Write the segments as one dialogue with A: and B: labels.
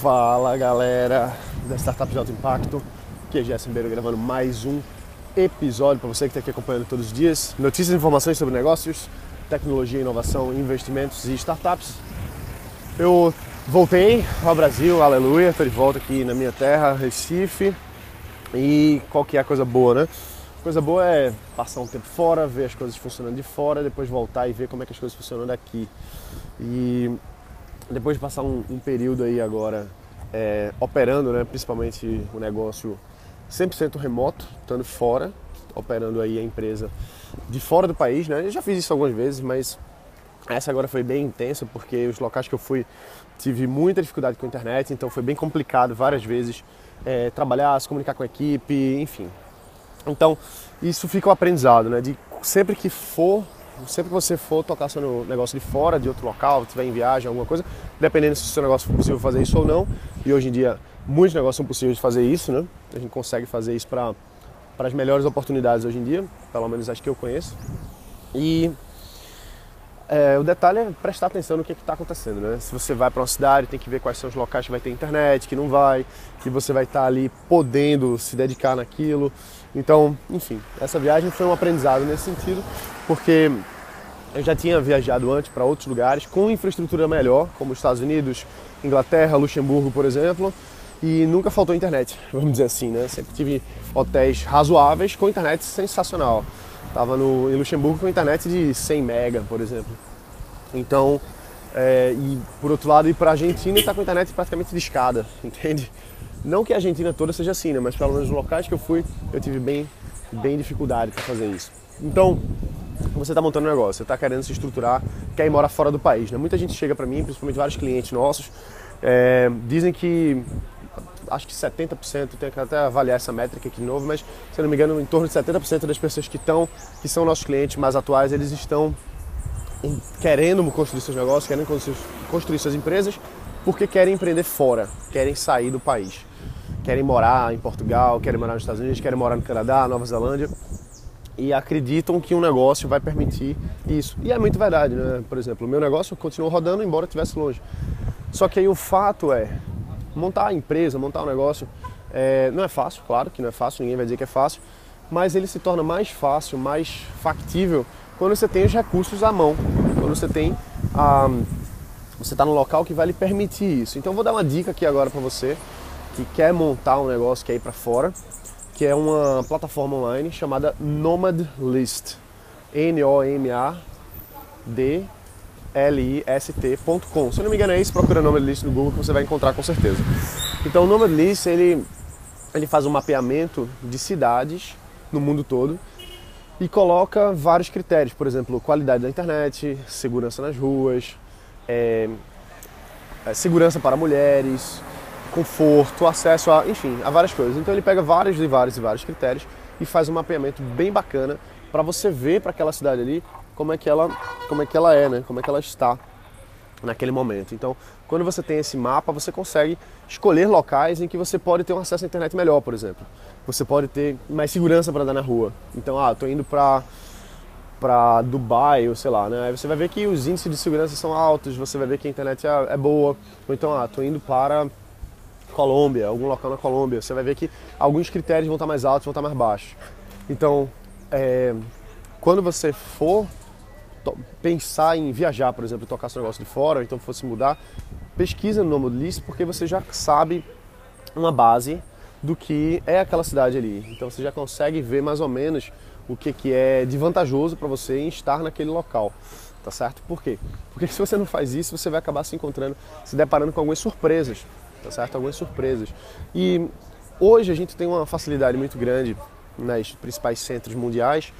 A: Fala galera da Startup de Alto Impacto, aqui é Jéssica Ribeiro gravando mais um episódio para você que está aqui acompanhando todos os dias. Notícias e informações sobre negócios, tecnologia, inovação, investimentos e startups. Eu voltei ao Brasil, aleluia, estou de volta aqui na minha terra, Recife. E qual que é a coisa boa, né? Coisa boa é passar um tempo fora, ver as coisas funcionando de fora, depois voltar e ver como é que as coisas funcionam daqui. E depois de passar um, um período aí agora é, operando, né, principalmente o negócio 100% remoto, estando fora, operando aí a empresa de fora do país, né? Eu já fiz isso algumas vezes, mas essa agora foi bem intensa porque os locais que eu fui tive muita dificuldade com a internet, então foi bem complicado várias vezes é, trabalhar, se comunicar com a equipe, enfim. Então isso fica o um aprendizado, né? De sempre que for sempre que você for tocar seu negócio de fora, de outro local, estiver em viagem, alguma coisa, dependendo se o seu negócio for possível fazer isso ou não, e hoje em dia muitos negócios são possíveis de fazer isso, né? A gente consegue fazer isso para as melhores oportunidades hoje em dia, pelo menos as que eu conheço. E é, o detalhe é prestar atenção no que está acontecendo, né? Se você vai para uma cidade, tem que ver quais são os locais que vai ter internet, que não vai, que você vai estar tá ali podendo se dedicar naquilo. Então, enfim, essa viagem foi um aprendizado nesse sentido, porque eu já tinha viajado antes para outros lugares com infraestrutura melhor, como os Estados Unidos, Inglaterra, Luxemburgo, por exemplo, e nunca faltou internet, vamos dizer assim, né? Sempre tive hotéis razoáveis com internet sensacional. Tava no, em Luxemburgo com internet de 100 mega, por exemplo. Então, é, e por outro lado, ir para a Argentina e tá com internet praticamente de escada, entende? Não que a Argentina toda seja assim, né? mas pelo menos nos locais que eu fui, eu tive bem, bem dificuldade para fazer isso. Então, você está montando um negócio, você está querendo se estruturar, quer ir morar fora do país. Né? Muita gente chega para mim, principalmente vários clientes nossos, é, dizem que acho que 70%, tenho que até avaliar essa métrica aqui de novo, mas se não me engano, em torno de 70% das pessoas que estão, que são nossos clientes mais atuais, eles estão querendo construir seus negócios, querendo construir suas empresas, porque querem empreender fora, querem sair do país querem morar em Portugal, querem morar nos Estados Unidos, querem morar no Canadá, Nova Zelândia e acreditam que um negócio vai permitir isso. E é muito verdade, né? Por exemplo, o meu negócio continuou rodando embora estivesse longe. Só que aí o fato é, montar a empresa, montar um negócio, é, não é fácil, claro que não é fácil, ninguém vai dizer que é fácil, mas ele se torna mais fácil, mais factível quando você tem os recursos à mão, quando você tem a, você está no local que vai lhe permitir isso. Então vou dar uma dica aqui agora para você que quer montar um negócio, quer ir para fora, que é uma plataforma online chamada Nomad List. N-O-M-A-D-L-I-S-T.com. Se não me engano é isso, procura Nomad List no Google que você vai encontrar com certeza. Então o Nomad List ele, ele faz um mapeamento de cidades no mundo todo e coloca vários critérios, por exemplo, qualidade da internet, segurança nas ruas, é, é, segurança para mulheres, conforto, acesso a, enfim, a várias coisas. Então ele pega vários e vários e vários critérios e faz um mapeamento bem bacana para você ver para aquela cidade ali como é que ela, como é que ela é, né? Como é que ela está naquele momento. Então, quando você tem esse mapa, você consegue escolher locais em que você pode ter um acesso à internet melhor, por exemplo. Você pode ter mais segurança para andar na rua. Então, ah, estou indo para para Dubai, ou sei lá, né? Aí você vai ver que os índices de segurança são altos, você vai ver que a internet é, é boa. Ou então, ah, estou indo para Colômbia, algum local na Colômbia, você vai ver que alguns critérios vão estar mais altos, vão estar mais baixos. Então, é, quando você for pensar em viajar, por exemplo, tocar seu negócio de fora, ou então fosse mudar, pesquisa no list porque você já sabe uma base do que é aquela cidade ali. Então você já consegue ver mais ou menos o que, que é de vantajoso para você em estar naquele local. Tá certo? Por quê? Porque se você não faz isso, você vai acabar se encontrando, se deparando com algumas surpresas tá certo? Algumas surpresas. E hoje a gente tem uma facilidade muito grande nas principais centros mundiais,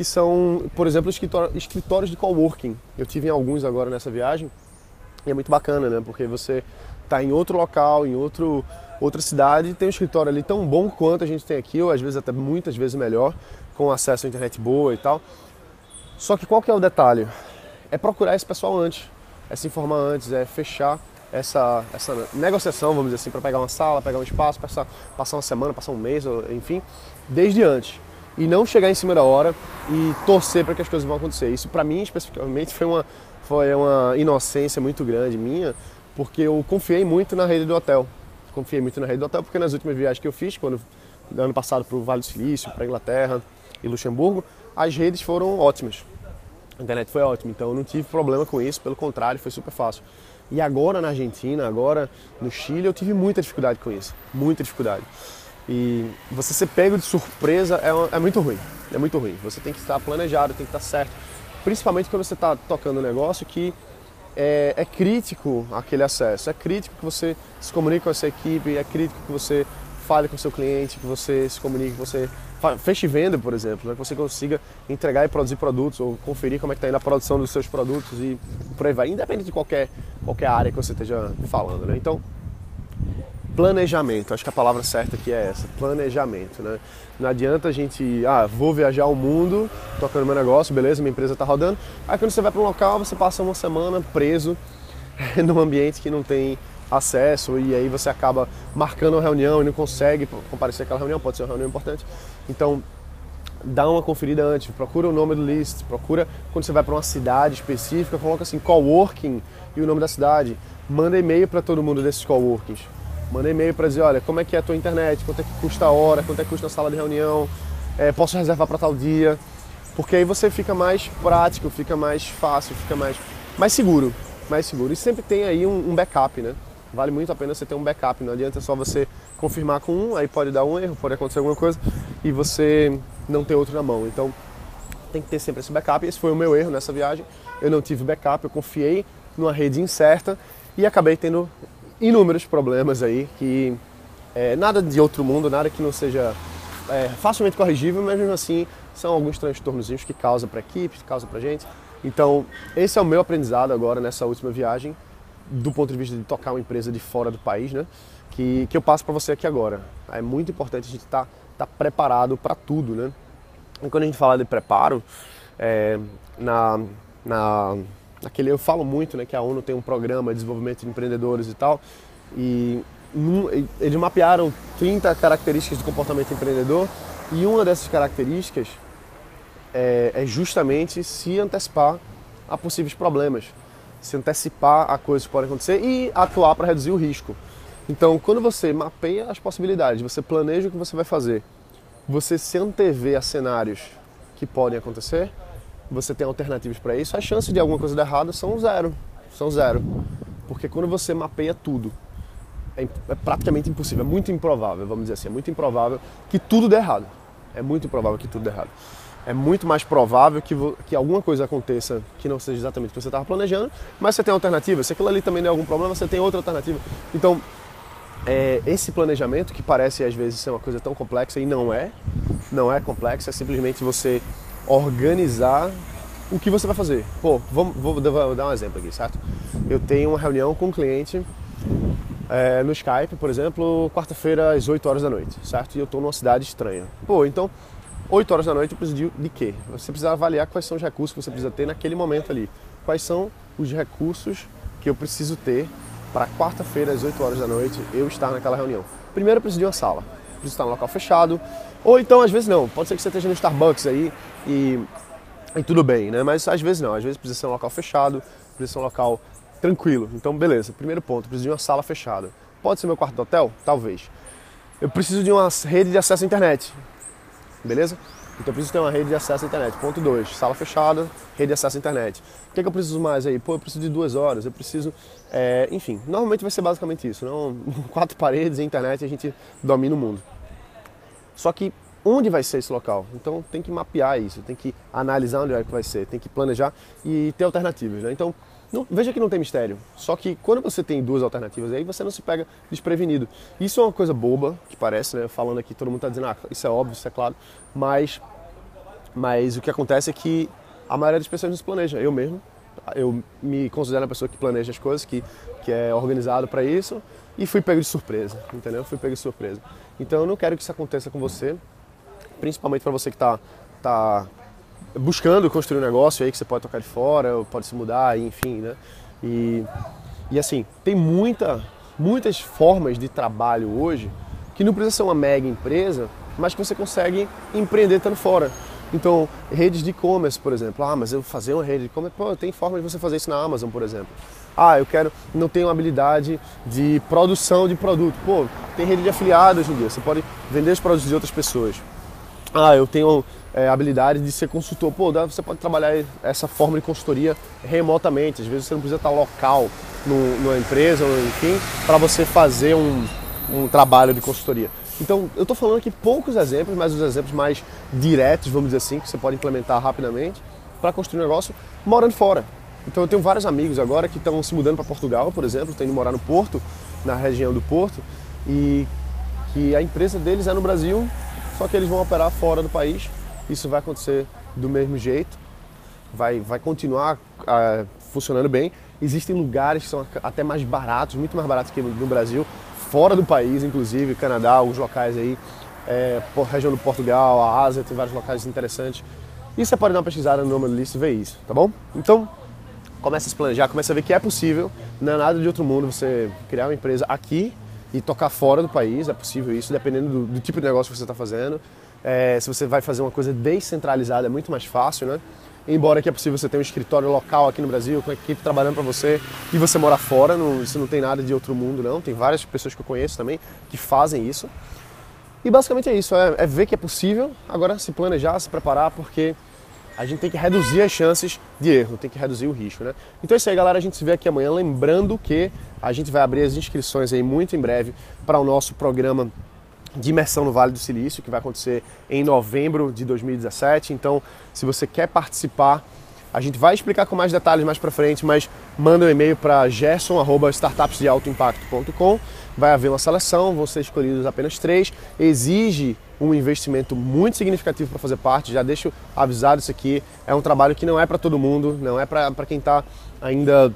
A: que são, por exemplo, escritórios de coworking. Eu tive em alguns agora nessa viagem e é muito bacana, né? Porque você está em outro local, em outro, outra cidade, tem um escritório ali tão bom quanto a gente tem aqui, ou às vezes até muitas vezes melhor, com acesso à internet boa e tal. Só que qual que é o detalhe? É procurar esse pessoal antes, é se informar antes, é fechar essa, essa negociação, vamos dizer assim, para pegar uma sala, pegar um espaço, passar, passar uma semana, passar um mês, enfim, desde antes. E não chegar em cima da hora e torcer para que as coisas vão acontecer. Isso para mim especificamente foi uma, foi uma inocência muito grande minha, porque eu confiei muito na rede do hotel. Confiei muito na rede do hotel porque nas últimas viagens que eu fiz, quando ano passado para o Vale do Silício, para Inglaterra e Luxemburgo, as redes foram ótimas. A internet foi ótima, então eu não tive problema com isso, pelo contrário, foi super fácil. E agora na Argentina, agora no Chile, eu tive muita dificuldade com isso, muita dificuldade. E você ser pego de surpresa é, é muito ruim, é muito ruim. Você tem que estar planejado, tem que estar certo. Principalmente quando você está tocando um negócio que é, é, crítico aquele acesso, é crítico que você se comunique com essa equipe, é crítico que você fale com o seu cliente, que você se comunique, que você feche venda, por exemplo, né? que você consiga entregar e produzir produtos ou conferir como é que está indo a produção dos seus produtos e por aí vai, independente de qualquer, qualquer área que você esteja falando. Né? Então, planejamento, acho que a palavra certa aqui é essa, planejamento. Né? Não adianta a gente, ah, vou viajar o mundo tocando meu negócio, beleza, minha empresa está rodando. Aí quando você vai para um local, você passa uma semana preso num ambiente que não tem acesso e aí você acaba marcando uma reunião e não consegue comparecer àquela reunião, pode ser uma reunião importante. Então, dá uma conferida antes, procura o nome do list, procura quando você vai para uma cidade específica, coloca assim coworking e o nome da cidade. Manda e-mail para todo mundo desses coworkings. Manda e-mail para dizer, olha, como é que é a tua internet, quanto é que custa a hora, quanto é que custa a sala de reunião, é, posso reservar para tal dia. Porque aí você fica mais prático, fica mais fácil, fica mais, mais seguro, mais seguro. E sempre tem aí um, um backup, né? Vale muito a pena você ter um backup, não adianta só você confirmar com um, aí pode dar um erro, pode acontecer alguma coisa e você não ter outro na mão. Então tem que ter sempre esse backup. Esse foi o meu erro nessa viagem. Eu não tive backup, eu confiei numa rede incerta e acabei tendo inúmeros problemas aí que é, nada de outro mundo, nada que não seja é, facilmente corrigível, mas mesmo assim são alguns transtornos que causam para a equipe, que causam para a gente. Então esse é o meu aprendizado agora nessa última viagem do ponto de vista de tocar uma empresa de fora do país, né? Que, que eu passo para você aqui agora. É muito importante a gente estar tá, tá preparado para tudo, né? E quando a gente fala de preparo, é, na, na, naquele, eu falo muito né, que a ONU tem um programa de desenvolvimento de empreendedores e tal, e eles mapearam 30 características do comportamento empreendedor, e uma dessas características é, é justamente se antecipar a possíveis problemas se antecipar a coisas que podem acontecer e atuar para reduzir o risco. Então, quando você mapeia as possibilidades, você planeja o que você vai fazer, você se antevê a cenários que podem acontecer, você tem alternativas para isso, as chances de alguma coisa dar errado são zero. São zero. Porque quando você mapeia tudo, é, é praticamente impossível, é muito improvável, vamos dizer assim, é muito improvável que tudo dê errado. É muito improvável que tudo dê errado é muito mais provável que, que alguma coisa aconteça que não seja exatamente o que você estava planejando, mas você tem alternativa. Se aquilo ali também der algum problema, você tem outra alternativa. Então, é, esse planejamento, que parece às vezes ser uma coisa tão complexa e não é, não é complexa, é simplesmente você organizar o que você vai fazer. Pô, vamos, vou, vou dar um exemplo aqui, certo? Eu tenho uma reunião com um cliente é, no Skype, por exemplo, quarta-feira às 8 horas da noite, certo? E eu estou numa cidade estranha. Pô, então 8 horas da noite eu preciso de, de quê? Você precisa avaliar quais são os recursos que você precisa ter naquele momento ali. Quais são os recursos que eu preciso ter para quarta-feira às 8 horas da noite eu estar naquela reunião. Primeiro eu preciso de uma sala, preciso estar no local fechado, ou então às vezes não, pode ser que você esteja no Starbucks aí e, e tudo bem, né? Mas às vezes não, às vezes precisa ser um local fechado, precisa ser um local tranquilo. Então beleza, primeiro ponto, preciso de uma sala fechada. Pode ser meu quarto do hotel? Talvez. Eu preciso de uma rede de acesso à internet beleza? Então eu preciso ter uma rede de acesso à internet. Ponto 2, sala fechada, rede de acesso à internet. O que, é que eu preciso mais aí? Pô, eu preciso de duas horas, eu preciso. É, enfim, normalmente vai ser basicamente isso. Não? Quatro paredes e internet a gente domina o mundo. Só que onde vai ser esse local? Então tem que mapear isso, tem que analisar onde é que vai ser, tem que planejar e ter alternativas. Né? Então não, veja que não tem mistério. Só que quando você tem duas alternativas aí, você não se pega desprevenido. Isso é uma coisa boba, que parece, né? Falando aqui, todo mundo está dizendo, ah, isso é óbvio, isso é claro. Mas, mas o que acontece é que a maioria das pessoas não se planeja. Eu mesmo, eu me considero uma pessoa que planeja as coisas, que, que é organizado para isso. E fui pego de surpresa, entendeu? Fui pego de surpresa. Então eu não quero que isso aconteça com você, principalmente para você que está tá buscando construir um negócio aí que você pode tocar de fora, pode se mudar, enfim, né? E, e assim, tem muita, muitas formas de trabalho hoje que não precisa ser uma mega empresa, mas que você consegue empreender estando fora. Então, redes de e-commerce, por exemplo. Ah, mas eu fazer uma rede de e-commerce, pô, tem forma de você fazer isso na Amazon, por exemplo. Ah, eu quero, não tenho habilidade de produção de produto. Pô, tem rede de afiliados hoje em dia, você pode vender os produtos de outras pessoas. Ah, eu tenho é, habilidade de ser consultor. Pô, você pode trabalhar essa forma de consultoria remotamente. Às vezes você não precisa estar local no, numa empresa, ou enfim, para você fazer um, um trabalho de consultoria. Então, eu estou falando aqui poucos exemplos, mas os exemplos mais diretos, vamos dizer assim, que você pode implementar rapidamente para construir um negócio morando fora. Então, eu tenho vários amigos agora que estão se mudando para Portugal, por exemplo, indo morar no Porto, na região do Porto, e que a empresa deles é no Brasil, só que eles vão operar fora do país. Isso vai acontecer do mesmo jeito, vai, vai continuar uh, funcionando bem. Existem lugares que são até mais baratos, muito mais baratos que no Brasil, fora do país, inclusive, Canadá, alguns locais aí, é, região do Portugal, a Ásia, tem vários locais interessantes. E você pode dar uma pesquisada no nome list e ver isso, tá bom? Então, começa a se planejar, começa a ver que é possível, não é nada de outro mundo você criar uma empresa aqui e tocar fora do país, é possível isso, dependendo do, do tipo de negócio que você está fazendo. É, se você vai fazer uma coisa descentralizada, é muito mais fácil, né? Embora que é possível você ter um escritório local aqui no Brasil, com a equipe trabalhando para você, e você mora fora, não, isso não tem nada de outro mundo, não. Tem várias pessoas que eu conheço também que fazem isso. E basicamente é isso, é, é ver que é possível, agora se planejar, se preparar, porque a gente tem que reduzir as chances de erro, tem que reduzir o risco, né? Então é isso aí, galera. A gente se vê aqui amanhã. Lembrando que a gente vai abrir as inscrições aí muito em breve para o nosso programa de imersão no Vale do Silício, que vai acontecer em novembro de 2017. Então, se você quer participar, a gente vai explicar com mais detalhes mais para frente, mas manda um e-mail para gerson@startupsdealtoimpacto.com. Vai haver uma seleção, vão ser escolhidos apenas três. Exige um investimento muito significativo para fazer parte. Já deixo avisado isso aqui. É um trabalho que não é para todo mundo, não é para quem está ainda,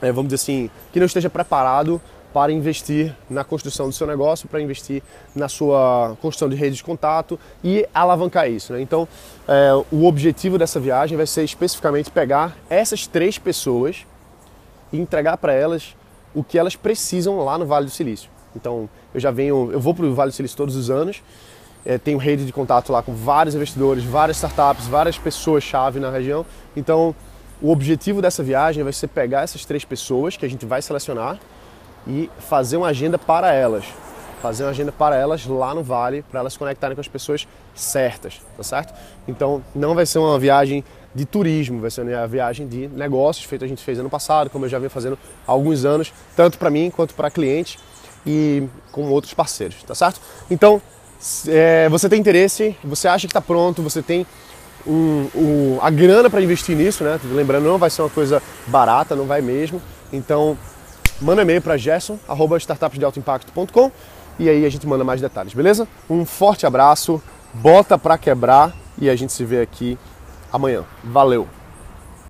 A: é, vamos dizer assim, que não esteja preparado para investir na construção do seu negócio, para investir na sua construção de rede de contato e alavancar isso. Né? Então, é, o objetivo dessa viagem vai ser especificamente pegar essas três pessoas e entregar para elas o que elas precisam lá no Vale do Silício. Então, eu já venho, eu vou para o Vale do Silício todos os anos, é, tenho rede de contato lá com vários investidores, várias startups, várias pessoas-chave na região. Então, o objetivo dessa viagem vai ser pegar essas três pessoas que a gente vai selecionar e fazer uma agenda para elas. Fazer uma agenda para elas lá no Vale, para elas se conectarem com as pessoas certas, tá certo? Então não vai ser uma viagem de turismo, vai ser uma viagem de negócios, feito a gente fez ano passado, como eu já venho fazendo há alguns anos, tanto para mim quanto para clientes e com outros parceiros, tá certo? Então, é, você tem interesse, você acha que está pronto, você tem um, um, a grana para investir nisso, né? Lembrando, não vai ser uma coisa barata, não vai mesmo. Então, manda e-mail para gerson@startupsdealtoimpacto.com e aí a gente manda mais detalhes, beleza? Um forte abraço, bota para quebrar e a gente se vê aqui amanhã. Valeu.